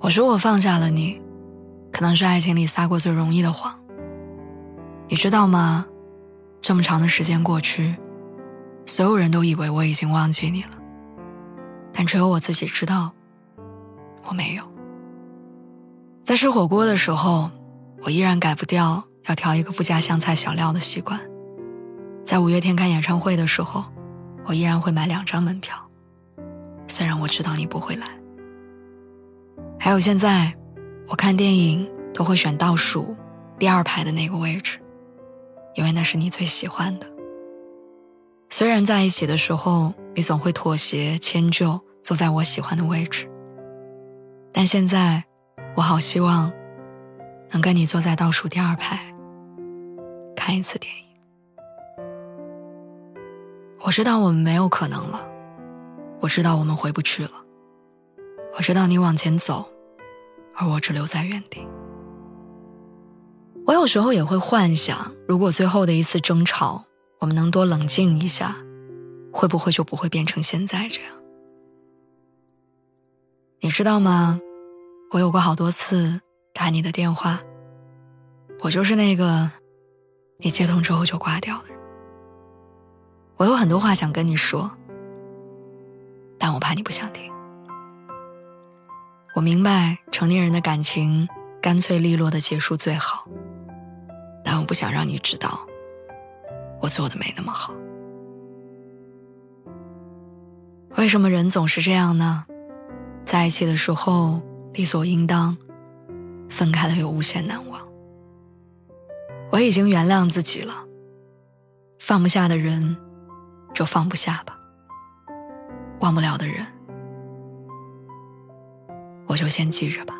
我说我放下了你，可能是爱情里撒过最容易的谎。你知道吗？这么长的时间过去，所有人都以为我已经忘记你了，但只有我自己知道，我没有。在吃火锅的时候，我依然改不掉要调一个不加香菜小料的习惯；在五月天看演唱会的时候，我依然会买两张门票，虽然我知道你不会来。还有现在，我看电影都会选倒数第二排的那个位置，因为那是你最喜欢的。虽然在一起的时候，你总会妥协迁就，坐在我喜欢的位置，但现在，我好希望能跟你坐在倒数第二排，看一次电影。我知道我们没有可能了，我知道我们回不去了。我知道你往前走，而我只留在原地。我有时候也会幻想，如果最后的一次争吵，我们能多冷静一下，会不会就不会变成现在这样？你知道吗？我有过好多次打你的电话，我就是那个你接通之后就挂掉的人。我有很多话想跟你说，但我怕你不想听。我明白成年人的感情干脆利落的结束最好，但我不想让你知道我做的没那么好。为什么人总是这样呢？在一起的时候理所应当，分开了又无限难忘。我已经原谅自己了，放不下的人就放不下吧，忘不了的人。就先记着吧。